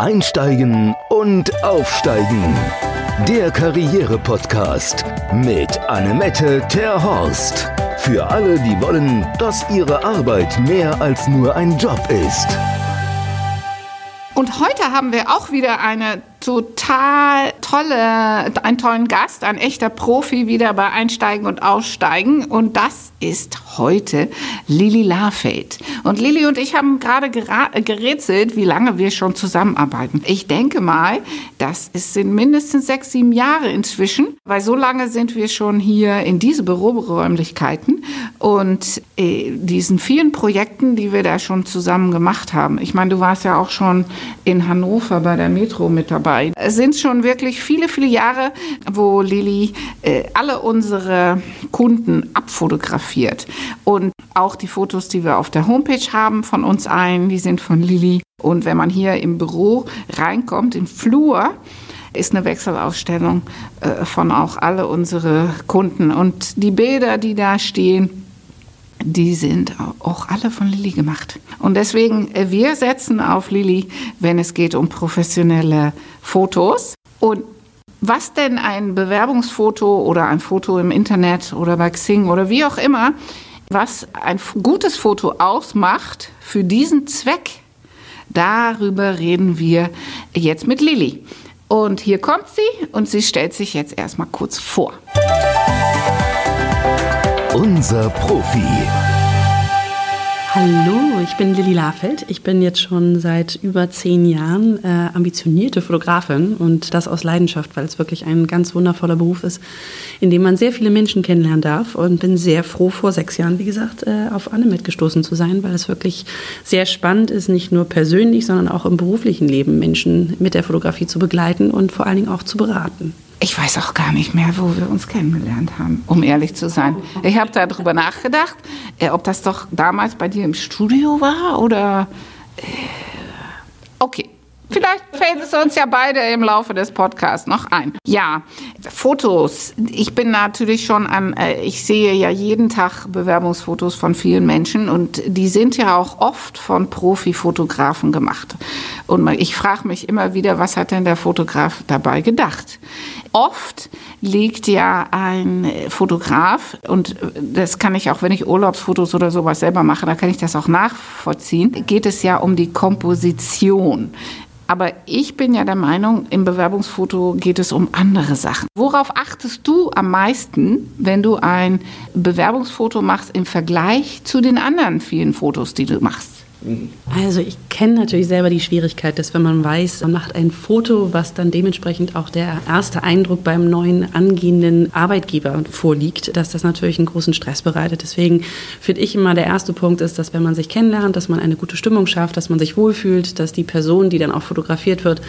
Einsteigen und Aufsteigen. Der Karriere-Podcast mit Annemette Terhorst. Für alle, die wollen, dass ihre Arbeit mehr als nur ein Job ist. Und heute haben wir auch wieder eine total tolle, einen tollen Gast, ein echter Profi wieder bei Einsteigen und Aussteigen. Und das ist heute Lili Lafeld. Und Lili und ich haben gerade gerätselt, wie lange wir schon zusammenarbeiten. Ich denke mal, das sind mindestens sechs, sieben Jahre inzwischen, weil so lange sind wir schon hier in diese Büroräumlichkeiten und äh, diesen vielen Projekten, die wir da schon zusammen gemacht haben. Ich meine, du warst ja auch schon in Hannover bei der Metro mit dabei. Es sind schon wirklich viele, viele Jahre, wo Lilly äh, alle unsere Kunden abfotografiert. Und auch die Fotos, die wir auf der Homepage haben von uns allen, die sind von Lilly. Und wenn man hier im Büro reinkommt, im Flur, ist eine Wechselausstellung äh, von auch alle unsere Kunden. Und die Bilder, die da stehen, die sind auch alle von Lilly gemacht. Und deswegen, äh, wir setzen auf Lilly, wenn es geht um professionelle Fotos. Und was denn ein Bewerbungsfoto oder ein Foto im Internet oder bei Xing oder wie auch immer, was ein gutes Foto ausmacht für diesen Zweck, darüber reden wir jetzt mit Lilly. Und hier kommt sie und sie stellt sich jetzt erstmal kurz vor. Unser Profi. Hallo, ich bin Lilly Lafeld. Ich bin jetzt schon seit über zehn Jahren äh, ambitionierte Fotografin und das aus Leidenschaft, weil es wirklich ein ganz wundervoller Beruf ist, in dem man sehr viele Menschen kennenlernen darf und bin sehr froh, vor sechs Jahren, wie gesagt, äh, auf Anne mitgestoßen zu sein, weil es wirklich sehr spannend ist, nicht nur persönlich, sondern auch im beruflichen Leben Menschen mit der Fotografie zu begleiten und vor allen Dingen auch zu beraten. Ich weiß auch gar nicht mehr, wo wir uns kennengelernt haben, um ehrlich zu sein. Ich habe darüber nachgedacht, äh, ob das doch damals bei dir im Studio war oder. Äh, okay, Vielleicht fällt es uns ja beide im Laufe des Podcasts noch ein. Ja, Fotos. Ich bin natürlich schon an, äh, ich sehe ja jeden Tag Bewerbungsfotos von vielen Menschen und die sind ja auch oft von Profifotografen gemacht. Und ich frage mich immer wieder, was hat denn der Fotograf dabei gedacht? Oft liegt ja ein Fotograf, und das kann ich auch, wenn ich Urlaubsfotos oder sowas selber mache, da kann ich das auch nachvollziehen, geht es ja um die Komposition. Aber ich bin ja der Meinung, im Bewerbungsfoto geht es um andere Sachen. Worauf achtest du am meisten, wenn du ein Bewerbungsfoto machst im Vergleich zu den anderen vielen Fotos, die du machst? Also ich kenne natürlich selber die Schwierigkeit, dass wenn man weiß, man macht ein Foto, was dann dementsprechend auch der erste Eindruck beim neuen angehenden Arbeitgeber vorliegt, dass das natürlich einen großen Stress bereitet. Deswegen finde ich immer, der erste Punkt ist, dass wenn man sich kennenlernt, dass man eine gute Stimmung schafft, dass man sich wohlfühlt, dass die Person, die dann auch fotografiert wird,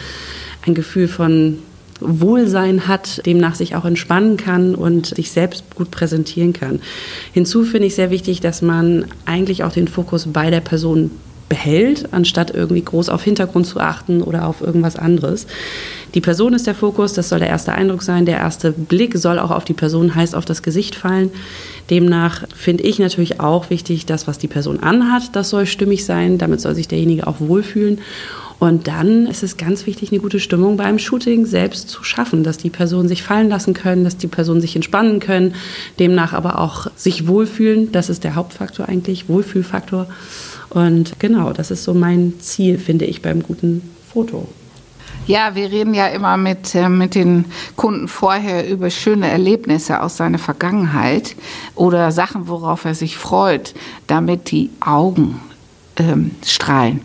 ein Gefühl von Wohlsein hat, demnach sich auch entspannen kann und sich selbst gut präsentieren kann. Hinzu finde ich sehr wichtig, dass man eigentlich auch den Fokus bei der Person behält, anstatt irgendwie groß auf Hintergrund zu achten oder auf irgendwas anderes. Die Person ist der Fokus, das soll der erste Eindruck sein. Der erste Blick soll auch auf die Person, heißt auf das Gesicht fallen. Demnach finde ich natürlich auch wichtig, das, was die Person anhat, das soll stimmig sein. Damit soll sich derjenige auch wohlfühlen. Und dann ist es ganz wichtig, eine gute Stimmung beim Shooting selbst zu schaffen, dass die Personen sich fallen lassen können, dass die Personen sich entspannen können, demnach aber auch sich wohlfühlen. Das ist der Hauptfaktor eigentlich, Wohlfühlfaktor. Und genau, das ist so mein Ziel, finde ich, beim guten Foto. Ja, wir reden ja immer mit, äh, mit den Kunden vorher über schöne Erlebnisse aus seiner Vergangenheit oder Sachen, worauf er sich freut, damit die Augen ähm, strahlen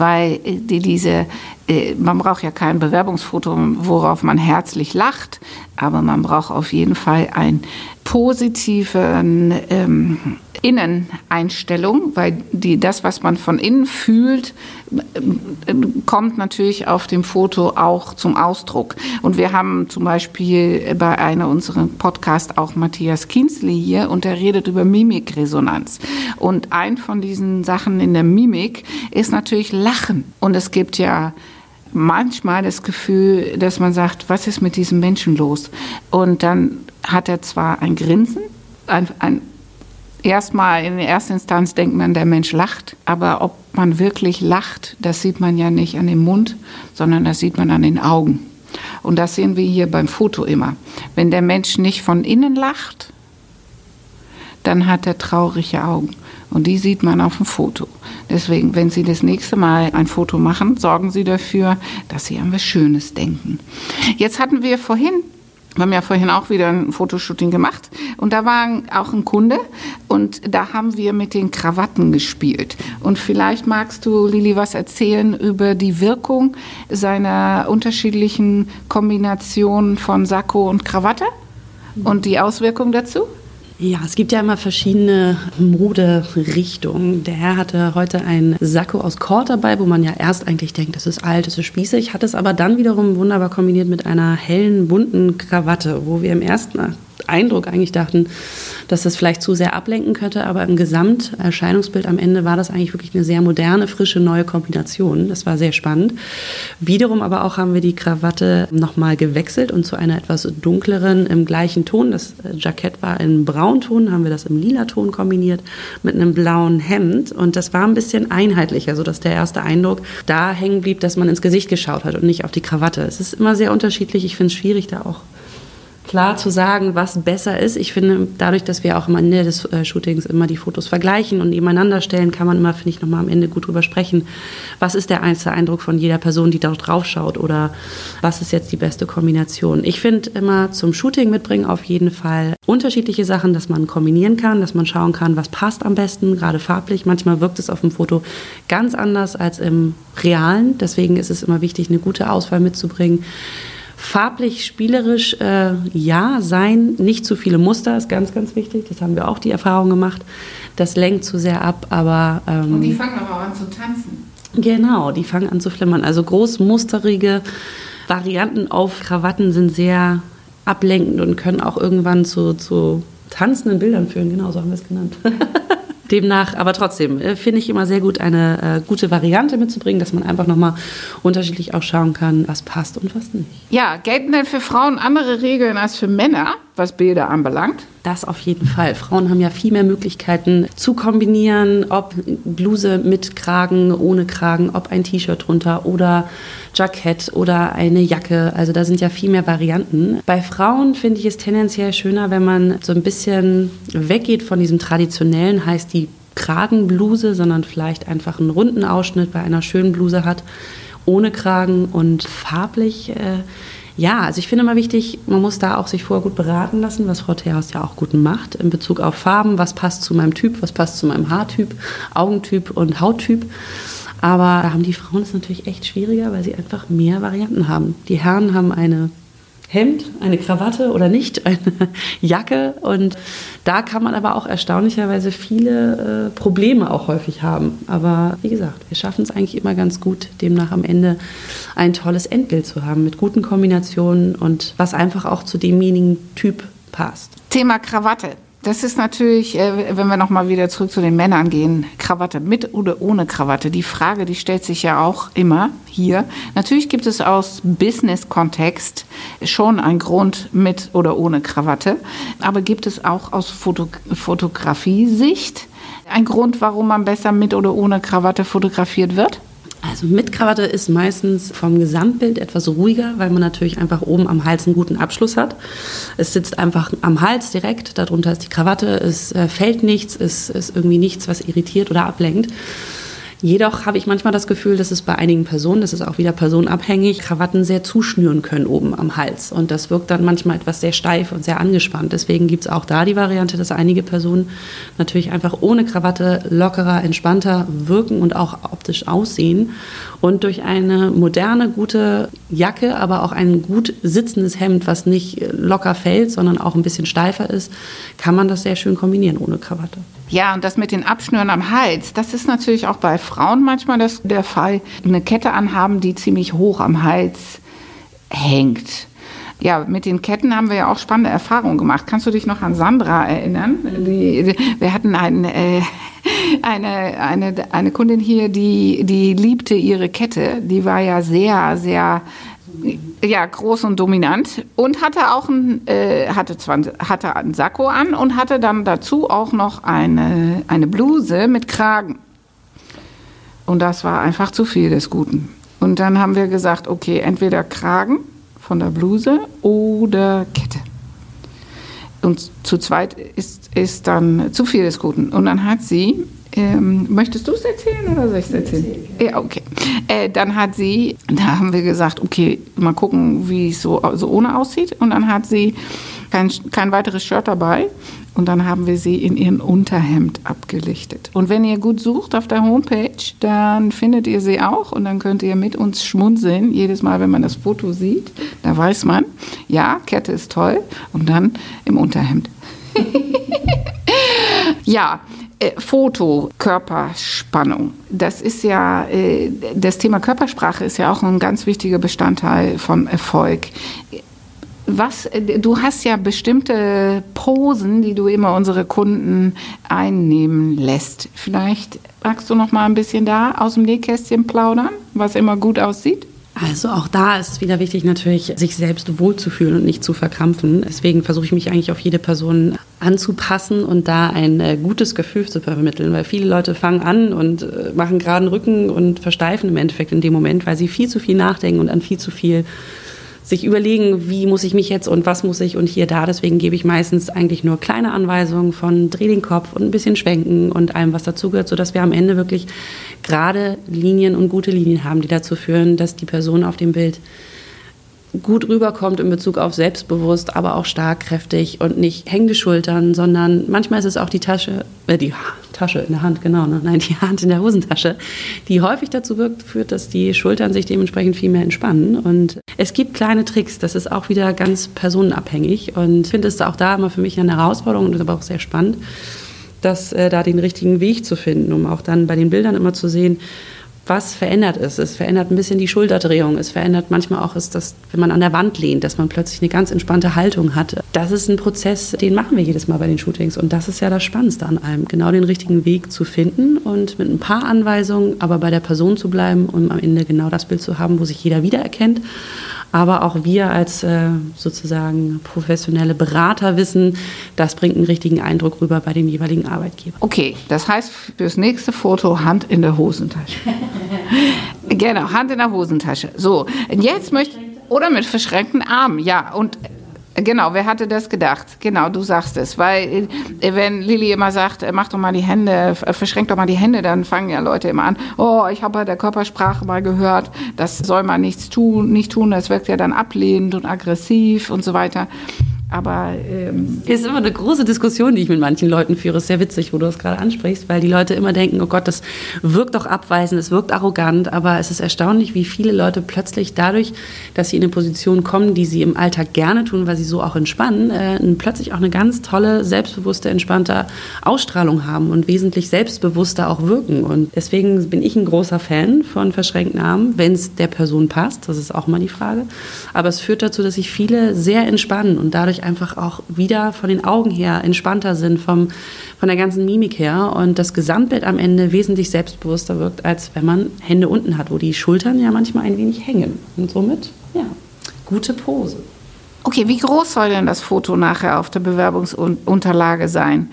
weil äh, die, diese, äh, man braucht ja kein Bewerbungsfoto, worauf man herzlich lacht, aber man braucht auf jeden Fall ein positiven ähm, Inneneinstellung, weil die, das, was man von innen fühlt, äh, kommt natürlich auf dem Foto auch zum Ausdruck. Und wir haben zum Beispiel bei einer unserer Podcasts auch Matthias Kinsley hier und er redet über Mimikresonanz. Und ein von diesen Sachen in der Mimik ist natürlich Lachen. Und es gibt ja manchmal das Gefühl, dass man sagt, was ist mit diesem Menschen los? Und dann hat er zwar ein Grinsen, ein, ein erstmal in erster Instanz denkt man, der Mensch lacht, aber ob man wirklich lacht, das sieht man ja nicht an dem Mund, sondern das sieht man an den Augen. Und das sehen wir hier beim Foto immer. Wenn der Mensch nicht von innen lacht, dann hat er traurige Augen. Und die sieht man auf dem Foto. Deswegen, wenn Sie das nächste Mal ein Foto machen, sorgen Sie dafür, dass Sie an was Schönes denken. Jetzt hatten wir vorhin wir haben ja vorhin auch wieder ein Fotoshooting gemacht und da war auch ein Kunde und da haben wir mit den Krawatten gespielt. Und vielleicht magst du, Lili, was erzählen über die Wirkung seiner unterschiedlichen Kombinationen von Sakko und Krawatte und die Auswirkung dazu? Ja, es gibt ja immer verschiedene Moderichtungen. Der Herr hatte heute ein Sakko aus Kord dabei, wo man ja erst eigentlich denkt, das ist alt, das ist spießig, hat es aber dann wiederum wunderbar kombiniert mit einer hellen, bunten Krawatte, wo wir im ersten Eindruck eigentlich dachten, dass das vielleicht zu sehr ablenken könnte, aber im Gesamterscheinungsbild am Ende war das eigentlich wirklich eine sehr moderne, frische, neue Kombination. Das war sehr spannend. Wiederum aber auch haben wir die Krawatte nochmal gewechselt und zu einer etwas dunkleren im gleichen Ton. Das Jackett war in Braunton, haben wir das im lila Ton kombiniert mit einem blauen Hemd und das war ein bisschen einheitlicher, sodass der erste Eindruck da hängen blieb, dass man ins Gesicht geschaut hat und nicht auf die Krawatte. Es ist immer sehr unterschiedlich. Ich finde es schwierig, da auch klar zu sagen, was besser ist. Ich finde, dadurch, dass wir auch am Ende des äh, Shootings immer die Fotos vergleichen und nebeneinander stellen, kann man immer, finde ich, nochmal am Ende gut drüber sprechen. Was ist der einzelne Eindruck von jeder Person, die dort drauf schaut oder was ist jetzt die beste Kombination? Ich finde immer zum Shooting mitbringen auf jeden Fall unterschiedliche Sachen, dass man kombinieren kann, dass man schauen kann, was passt am besten, gerade farblich. Manchmal wirkt es auf dem Foto ganz anders als im Realen. Deswegen ist es immer wichtig, eine gute Auswahl mitzubringen. Farblich, spielerisch, äh, ja, sein, nicht zu viele Muster ist ganz, ganz wichtig. Das haben wir auch die Erfahrung gemacht. Das lenkt zu sehr ab, aber. Ähm, Und die fangen aber auch an zu tanzen. Genau, die fangen an zu flimmern. Also großmusterige Varianten auf Krawatten sind sehr ablenkend und können auch irgendwann zu, zu tanzenden Bildern führen. Genau, so haben wir es genannt. Demnach, aber trotzdem äh, finde ich immer sehr gut, eine äh, gute Variante mitzubringen, dass man einfach nochmal unterschiedlich auch schauen kann, was passt und was nicht. Ja, gelten denn für Frauen andere Regeln als für Männer, was Bilder anbelangt? Das auf jeden Fall. Frauen haben ja viel mehr Möglichkeiten zu kombinieren, ob Bluse mit Kragen, ohne Kragen, ob ein T-Shirt drunter oder Jackett oder eine Jacke. Also da sind ja viel mehr Varianten. Bei Frauen finde ich es tendenziell schöner, wenn man so ein bisschen weggeht von diesem traditionellen, heißt die Kragenbluse, sondern vielleicht einfach einen runden Ausschnitt bei einer schönen Bluse hat, ohne Kragen und farblich. Äh, ja, also ich finde immer wichtig, man muss da auch sich vorher gut beraten lassen, was Frau Terhaus ja auch gut macht, in Bezug auf Farben, was passt zu meinem Typ, was passt zu meinem Haartyp, Augentyp und Hauttyp. Aber da haben die Frauen es natürlich echt schwieriger, weil sie einfach mehr Varianten haben. Die Herren haben eine Hemd, eine Krawatte oder nicht, eine Jacke. Und da kann man aber auch erstaunlicherweise viele äh, Probleme auch häufig haben. Aber wie gesagt, wir schaffen es eigentlich immer ganz gut, demnach am Ende ein tolles Endbild zu haben mit guten Kombinationen und was einfach auch zu demjenigen Typ passt. Thema Krawatte. Das ist natürlich, äh, wenn wir nochmal wieder zurück zu den Männern gehen, Krawatte mit oder ohne Krawatte. Die Frage, die stellt sich ja auch immer hier. Natürlich gibt es aus Business-Kontext schon einen Grund mit oder ohne Krawatte. Aber gibt es auch aus Foto Fotografie-Sicht einen Grund, warum man besser mit oder ohne Krawatte fotografiert wird? Also mit Krawatte ist meistens vom Gesamtbild etwas ruhiger, weil man natürlich einfach oben am Hals einen guten Abschluss hat. Es sitzt einfach am Hals direkt, darunter ist die Krawatte, es äh, fällt nichts, es ist irgendwie nichts, was irritiert oder ablenkt. Jedoch habe ich manchmal das Gefühl, dass es bei einigen Personen, das ist auch wieder personenabhängig, Krawatten sehr zuschnüren können oben am Hals. Und das wirkt dann manchmal etwas sehr steif und sehr angespannt. Deswegen gibt es auch da die Variante, dass einige Personen natürlich einfach ohne Krawatte lockerer, entspannter wirken und auch optisch aussehen. Und durch eine moderne, gute Jacke, aber auch ein gut sitzendes Hemd, was nicht locker fällt, sondern auch ein bisschen steifer ist, kann man das sehr schön kombinieren ohne Krawatte. Ja, und das mit den Abschnüren am Hals, das ist natürlich auch bei Frauen manchmal das, der Fall. Eine Kette anhaben, die ziemlich hoch am Hals hängt. Ja, mit den Ketten haben wir ja auch spannende Erfahrungen gemacht. Kannst du dich noch an Sandra erinnern? Die, wir hatten einen, äh, eine, eine, eine Kundin hier, die, die liebte ihre Kette. Die war ja sehr, sehr ja, groß und dominant und hatte auch ein, äh, hatte zwar hatte einen Sakko an und hatte dann dazu auch noch eine, eine Bluse mit Kragen. Und das war einfach zu viel des Guten. Und dann haben wir gesagt, okay, entweder Kragen von der Bluse oder Kette. Und zu zweit ist, ist dann zu viel des Guten. Und dann hat sie, ähm, möchtest du es erzählen oder soll ich es erzählen? Ja, okay. Äh, dann hat sie, da haben wir gesagt, okay, mal gucken, wie es so, so ohne aussieht. Und dann hat sie kein, kein weiteres Shirt dabei. Und dann haben wir sie in ihrem Unterhemd abgelichtet. Und wenn ihr gut sucht auf der Homepage, dann findet ihr sie auch und dann könnt ihr mit uns schmunzeln. Jedes Mal, wenn man das Foto sieht, da weiß man, ja, Kette ist toll. Und dann im Unterhemd. ja, äh, Foto, Körperspannung. Das ist ja, äh, das Thema Körpersprache ist ja auch ein ganz wichtiger Bestandteil vom Erfolg was, du hast ja bestimmte Posen, die du immer unsere Kunden einnehmen lässt. Vielleicht magst du noch mal ein bisschen da aus dem Nähkästchen plaudern, was immer gut aussieht? Also auch da ist es wieder wichtig, natürlich sich selbst wohlzufühlen und nicht zu verkrampfen. Deswegen versuche ich mich eigentlich auf jede Person anzupassen und da ein äh, gutes Gefühl zu vermitteln, weil viele Leute fangen an und äh, machen geraden Rücken und versteifen im Endeffekt in dem Moment, weil sie viel zu viel nachdenken und an viel zu viel sich überlegen, wie muss ich mich jetzt und was muss ich und hier da. Deswegen gebe ich meistens eigentlich nur kleine Anweisungen von dreh den Kopf und ein bisschen schwenken und allem, was dazugehört, sodass wir am Ende wirklich gerade Linien und gute Linien haben, die dazu führen, dass die Person auf dem Bild gut rüberkommt in Bezug auf selbstbewusst, aber auch stark, kräftig und nicht hängende Schultern, sondern manchmal ist es auch die Tasche, äh, die Tasche in der Hand, genau, ne? nein, die Hand in der Hosentasche, die häufig dazu wirkt, führt, dass die Schultern sich dementsprechend viel mehr entspannen. Und es gibt kleine Tricks, das ist auch wieder ganz personenabhängig und ich finde es auch da immer für mich eine Herausforderung und ist aber auch sehr spannend, dass äh, da den richtigen Weg zu finden, um auch dann bei den Bildern immer zu sehen, was verändert ist. Es verändert ein bisschen die Schulterdrehung. Es verändert manchmal auch, ist das, wenn man an der Wand lehnt, dass man plötzlich eine ganz entspannte Haltung hat. Das ist ein Prozess, den machen wir jedes Mal bei den Shootings. Und das ist ja das Spannendste an allem, genau den richtigen Weg zu finden und mit ein paar Anweisungen, aber bei der Person zu bleiben, um am Ende genau das Bild zu haben, wo sich jeder wiedererkennt aber auch wir als äh, sozusagen professionelle Berater wissen, das bringt einen richtigen Eindruck rüber bei dem jeweiligen Arbeitgeber. Okay, das heißt fürs nächste Foto Hand in der Hosentasche. genau, Hand in der Hosentasche. So, jetzt möchte oder mit verschränkten Armen, ja. Und Genau, wer hatte das gedacht? Genau, du sagst es. Weil, äh, wenn Lilly immer sagt, äh, mach doch mal die Hände, äh, verschränk doch mal die Hände, dann fangen ja Leute immer an, oh, ich habe bei der Körpersprache mal gehört, das soll man nichts tun, nicht tun, das wirkt ja dann ablehnend und aggressiv und so weiter. Aber ähm ist immer eine große Diskussion, die ich mit manchen Leuten führe. Ist sehr witzig, wo du das gerade ansprichst, weil die Leute immer denken, oh Gott, das wirkt doch abweisend, es wirkt arrogant. Aber es ist erstaunlich, wie viele Leute plötzlich dadurch, dass sie in eine Position kommen, die sie im Alltag gerne tun, weil sie so auch entspannen, äh, plötzlich auch eine ganz tolle, selbstbewusste, entspannte Ausstrahlung haben und wesentlich selbstbewusster auch wirken. Und deswegen bin ich ein großer Fan von verschränkten Armen, wenn es der Person passt. Das ist auch mal die Frage. Aber es führt dazu, dass sich viele sehr entspannen und dadurch einfach auch wieder von den Augen her entspannter sind, vom, von der ganzen Mimik her und das Gesamtbild am Ende wesentlich selbstbewusster wirkt, als wenn man Hände unten hat, wo die Schultern ja manchmal ein wenig hängen. Und somit, ja, gute Pose. Okay, wie groß soll denn das Foto nachher auf der Bewerbungsunterlage sein?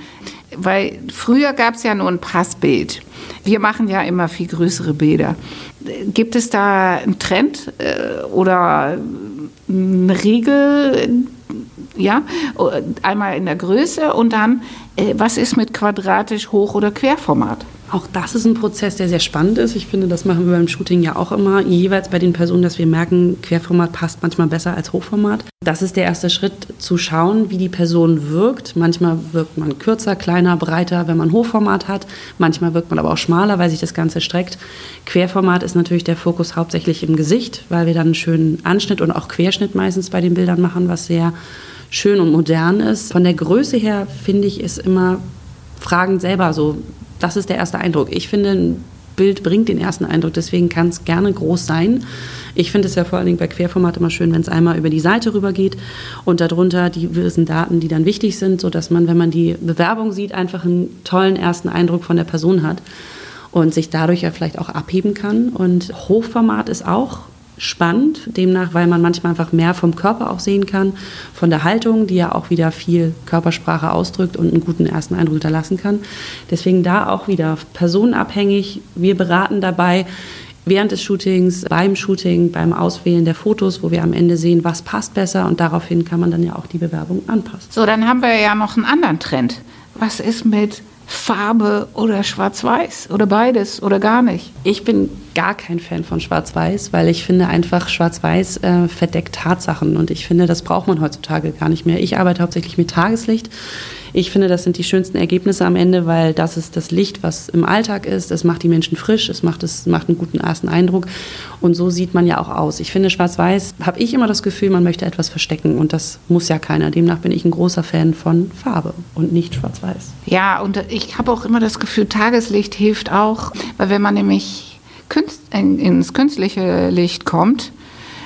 Weil früher gab es ja nur ein Passbild. Wir machen ja immer viel größere Bilder. Gibt es da einen Trend äh, oder eine Regel, ja, einmal in der Größe und dann, äh, was ist mit quadratisch, Hoch- oder Querformat? Auch das ist ein Prozess, der sehr spannend ist. Ich finde, das machen wir beim Shooting ja auch immer, jeweils bei den Personen, dass wir merken, Querformat passt manchmal besser als Hochformat. Das ist der erste Schritt, zu schauen, wie die Person wirkt. Manchmal wirkt man kürzer, kleiner, breiter, wenn man Hochformat hat. Manchmal wirkt man aber auch schmaler, weil sich das Ganze streckt. Querformat ist natürlich der Fokus hauptsächlich im Gesicht, weil wir dann einen schönen Anschnitt und auch Querschnitt meistens bei den Bildern machen, was sehr schön und modern ist. Von der Größe her finde ich es immer fragend selber so. Das ist der erste Eindruck. Ich finde, ein Bild bringt den ersten Eindruck, deswegen kann es gerne groß sein. Ich finde es ja vor allen Dingen bei Querformat immer schön, wenn es einmal über die Seite rüber geht und darunter die gewissen Daten, die dann wichtig sind, sodass man, wenn man die Bewerbung sieht, einfach einen tollen ersten Eindruck von der Person hat und sich dadurch ja vielleicht auch abheben kann. Und Hochformat ist auch spannend, demnach, weil man manchmal einfach mehr vom Körper auch sehen kann, von der Haltung, die ja auch wieder viel Körpersprache ausdrückt und einen guten ersten Eindruck hinterlassen kann. Deswegen da auch wieder personenabhängig. Wir beraten dabei während des Shootings, beim Shooting, beim Auswählen der Fotos, wo wir am Ende sehen, was passt besser und daraufhin kann man dann ja auch die Bewerbung anpassen. So, dann haben wir ja noch einen anderen Trend. Was ist mit Farbe oder Schwarz-Weiß oder beides oder gar nicht? Ich bin gar kein Fan von Schwarz-Weiß, weil ich finde einfach Schwarz-Weiß äh, verdeckt Tatsachen und ich finde, das braucht man heutzutage gar nicht mehr. Ich arbeite hauptsächlich mit Tageslicht. Ich finde, das sind die schönsten Ergebnisse am Ende, weil das ist das Licht, was im Alltag ist. Es macht die Menschen frisch, es macht, es macht einen guten ersten Eindruck. Und so sieht man ja auch aus. Ich finde, Schwarz-Weiß habe ich immer das Gefühl, man möchte etwas verstecken. Und das muss ja keiner. Demnach bin ich ein großer Fan von Farbe und nicht Schwarz-Weiß. Ja, und ich habe auch immer das Gefühl, Tageslicht hilft auch, weil wenn man nämlich ins künstliche Licht kommt,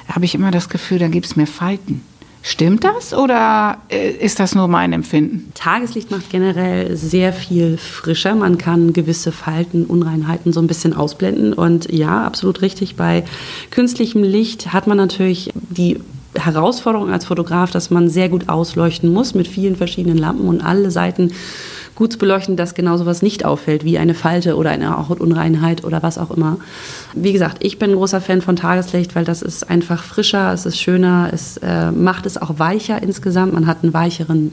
habe ich immer das Gefühl, da gibt es mehr Falten. Stimmt das oder äh, ist das nur mein Empfinden? Tageslicht macht generell sehr viel frischer. Man kann gewisse Falten, Unreinheiten so ein bisschen ausblenden. Und ja, absolut richtig. Bei künstlichem Licht hat man natürlich die Herausforderung als Fotograf, dass man sehr gut ausleuchten muss mit vielen verschiedenen Lampen und alle Seiten gut zu beleuchten, dass genau sowas nicht auffällt, wie eine Falte oder eine Hautunreinheit oder was auch immer. Wie gesagt, ich bin ein großer Fan von Tageslicht, weil das ist einfach frischer, es ist schöner, es äh, macht es auch weicher insgesamt. Man hat einen weicheren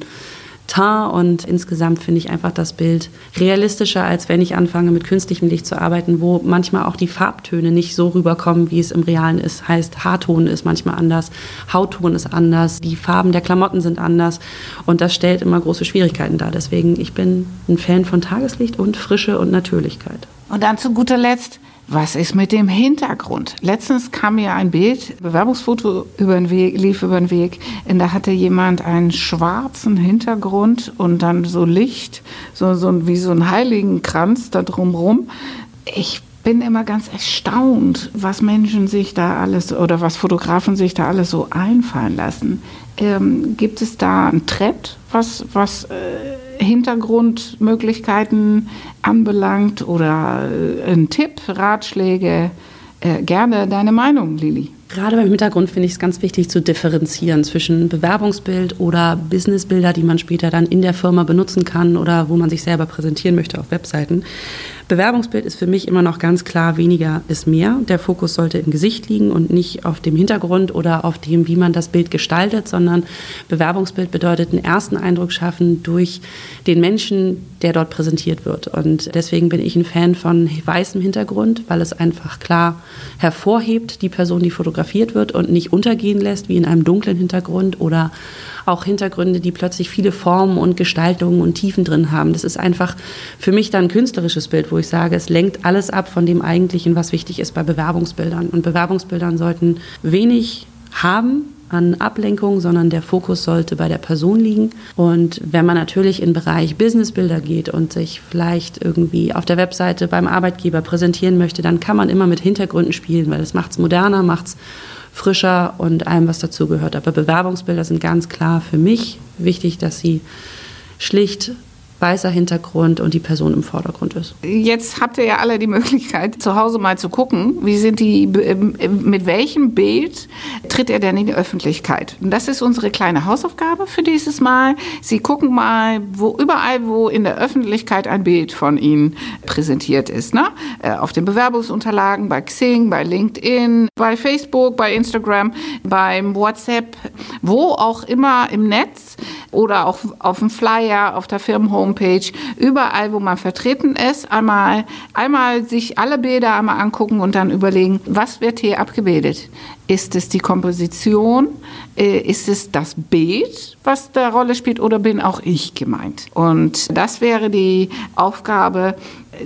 Teint und insgesamt finde ich einfach das Bild realistischer, als wenn ich anfange mit künstlichem Licht zu arbeiten, wo manchmal auch die Farbtöne nicht so rüberkommen, wie es im Realen ist. Heißt, Haarton ist manchmal anders, Hautton ist anders, die Farben der Klamotten sind anders und das stellt immer große Schwierigkeiten dar. Deswegen, ich bin ein Fan von Tageslicht und Frische und Natürlichkeit. Und dann zu guter Letzt, was ist mit dem Hintergrund? Letztens kam mir ein Bild, Bewerbungsfoto über den Weg, lief über den Weg, und da hatte jemand einen schwarzen Hintergrund und dann so Licht, so, so wie so ein Heiligenkranz da drumrum. Ich bin immer ganz erstaunt, was Menschen sich da alles oder was Fotografen sich da alles so einfallen lassen. Ähm, gibt es da einen Trend, was, was äh, Hintergrundmöglichkeiten anbelangt oder äh, ein Tipp, Ratschläge, äh, gerne deine Meinung, Lili. Gerade beim Hintergrund finde ich es ganz wichtig zu differenzieren zwischen Bewerbungsbild oder Businessbilder, die man später dann in der Firma benutzen kann oder wo man sich selber präsentieren möchte auf Webseiten. Bewerbungsbild ist für mich immer noch ganz klar, weniger ist mehr. Der Fokus sollte im Gesicht liegen und nicht auf dem Hintergrund oder auf dem, wie man das Bild gestaltet, sondern Bewerbungsbild bedeutet einen ersten Eindruck schaffen durch den Menschen, der dort präsentiert wird. Und deswegen bin ich ein Fan von weißem Hintergrund, weil es einfach klar hervorhebt, die Person, die fotografiert wird und nicht untergehen lässt, wie in einem dunklen Hintergrund oder auch Hintergründe, die plötzlich viele Formen und Gestaltungen und Tiefen drin haben. Das ist einfach für mich dann ein künstlerisches Bild, wo ich sage, es lenkt alles ab von dem Eigentlichen, was wichtig ist bei Bewerbungsbildern. Und Bewerbungsbildern sollten wenig haben, an Ablenkung, sondern der Fokus sollte bei der Person liegen. Und wenn man natürlich in Bereich Businessbilder geht und sich vielleicht irgendwie auf der Webseite beim Arbeitgeber präsentieren möchte, dann kann man immer mit Hintergründen spielen, weil das macht es moderner, macht es frischer und allem, was dazugehört. Aber Bewerbungsbilder sind ganz klar für mich wichtig, dass sie schlicht weißer Hintergrund und die Person im Vordergrund ist. Jetzt habt ihr ja alle die Möglichkeit, zu Hause mal zu gucken, wie sind die, ähm, mit welchem Bild tritt er denn in die Öffentlichkeit? Und das ist unsere kleine Hausaufgabe für dieses Mal. Sie gucken mal, wo überall, wo in der Öffentlichkeit ein Bild von Ihnen präsentiert ist. Ne? Äh, auf den Bewerbungsunterlagen, bei Xing, bei LinkedIn, bei Facebook, bei Instagram, beim WhatsApp, wo auch immer im Netz oder auch auf dem Flyer, auf der Firmenhomepage, überall, wo man vertreten ist, einmal, einmal sich alle Bilder einmal angucken und dann überlegen, was wird hier abgebildet? Ist es die Komposition? Äh, ist es das Bild, was da Rolle spielt, oder bin auch ich gemeint? Und das wäre die Aufgabe,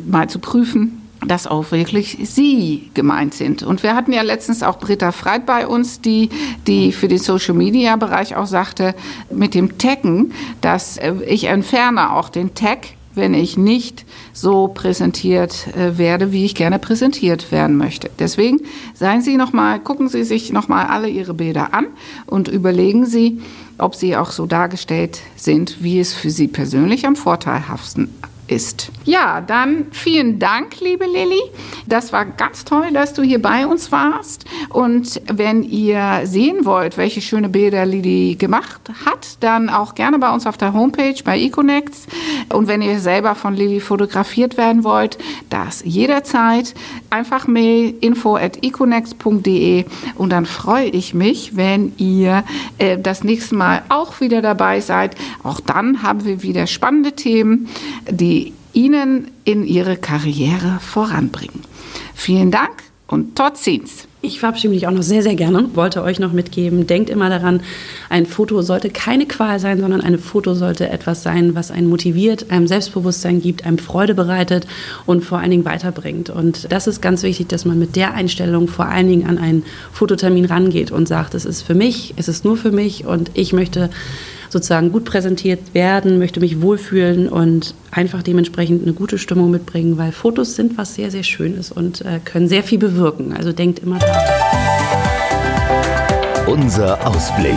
mal zu prüfen, dass auch wirklich Sie gemeint sind. Und wir hatten ja letztens auch Britta Freit bei uns, die, die für den Social Media Bereich auch sagte, mit dem Taggen, dass äh, ich entferne auch den Tag, wenn ich nicht so präsentiert äh, werde, wie ich gerne präsentiert werden möchte. Deswegen seien Sie noch mal, gucken Sie sich noch mal alle Ihre Bilder an und überlegen Sie, ob sie auch so dargestellt sind, wie es für Sie persönlich am vorteilhaftesten ist. Ja, dann vielen Dank, liebe Lilly. Das war ganz toll, dass du hier bei uns warst. Und wenn ihr sehen wollt, welche schöne Bilder Lilly gemacht hat, dann auch gerne bei uns auf der Homepage bei Econex. Und wenn ihr selber von Lilly fotografiert werden wollt, das jederzeit. Einfach mail info at econex.de und dann freue ich mich, wenn ihr äh, das nächste Mal auch wieder dabei seid. Auch dann haben wir wieder spannende Themen, die Ihnen in Ihre Karriere voranbringen. Vielen Dank und tot ziens. Ich verabschiede mich auch noch sehr, sehr gerne. Wollte euch noch mitgeben, denkt immer daran, ein Foto sollte keine Qual sein, sondern ein Foto sollte etwas sein, was einen motiviert, einem Selbstbewusstsein gibt, einem Freude bereitet und vor allen Dingen weiterbringt. Und das ist ganz wichtig, dass man mit der Einstellung vor allen Dingen an einen Fototermin rangeht und sagt, es ist für mich, es ist nur für mich und ich möchte sozusagen gut präsentiert werden, möchte mich wohlfühlen und einfach dementsprechend eine gute Stimmung mitbringen, weil Fotos sind was sehr, sehr Schönes und äh, können sehr viel bewirken. Also denkt immer daran. Unser Ausblick.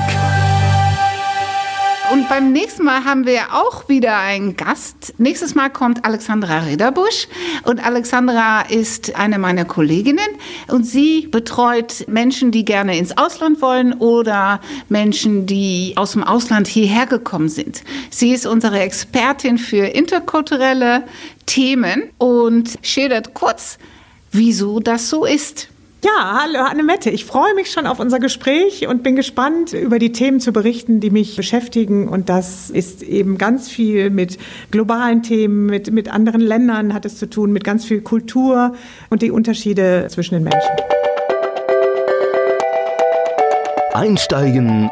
Und beim nächsten Mal haben wir auch wieder einen Gast. Nächstes Mal kommt Alexandra Ridderbusch. Und Alexandra ist eine meiner Kolleginnen. Und sie betreut Menschen, die gerne ins Ausland wollen oder Menschen, die aus dem Ausland hierher gekommen sind. Sie ist unsere Expertin für interkulturelle Themen und schildert kurz, wieso das so ist. Ja, hallo Annemette. Ich freue mich schon auf unser Gespräch und bin gespannt, über die Themen zu berichten, die mich beschäftigen. Und das ist eben ganz viel mit globalen Themen, mit, mit anderen Ländern hat es zu tun, mit ganz viel Kultur und die Unterschiede zwischen den Menschen. Einsteigen